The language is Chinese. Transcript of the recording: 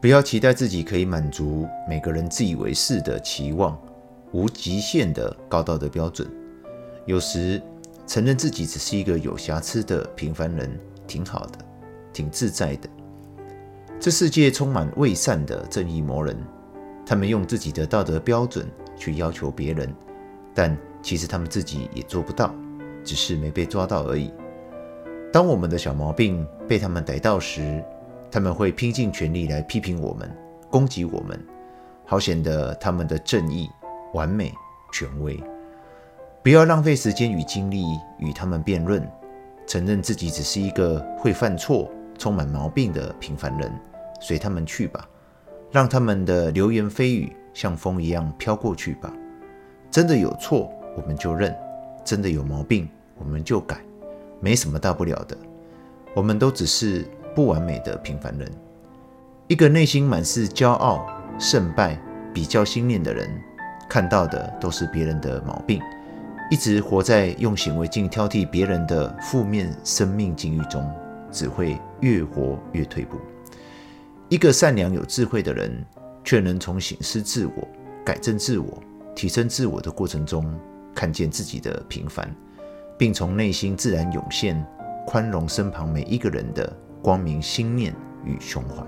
不要期待自己可以满足每个人自以为是的期望，无极限的高道德标准。有时承认自己只是一个有瑕疵的平凡人，挺好的，挺自在的。这世界充满伪善的正义魔人，他们用自己的道德标准去要求别人，但其实他们自己也做不到，只是没被抓到而已。当我们的小毛病被他们逮到时，他们会拼尽全力来批评我们、攻击我们，好显得他们的正义、完美、权威。不要浪费时间与精力与他们辩论，承认自己只是一个会犯错、充满毛病的平凡人，随他们去吧，让他们的流言蜚语像风一样飘过去吧。真的有错，我们就认；真的有毛病，我们就改，没什么大不了的。我们都只是。不完美的平凡人，一个内心满是骄傲、胜败、比较心念的人，看到的都是别人的毛病，一直活在用显微镜挑剔别人的负面生命境遇中，只会越活越退步。一个善良有智慧的人，却能从省思自我、改正自我、提升自我的过程中，看见自己的平凡，并从内心自然涌现宽容身旁每一个人的光明心念与胸怀。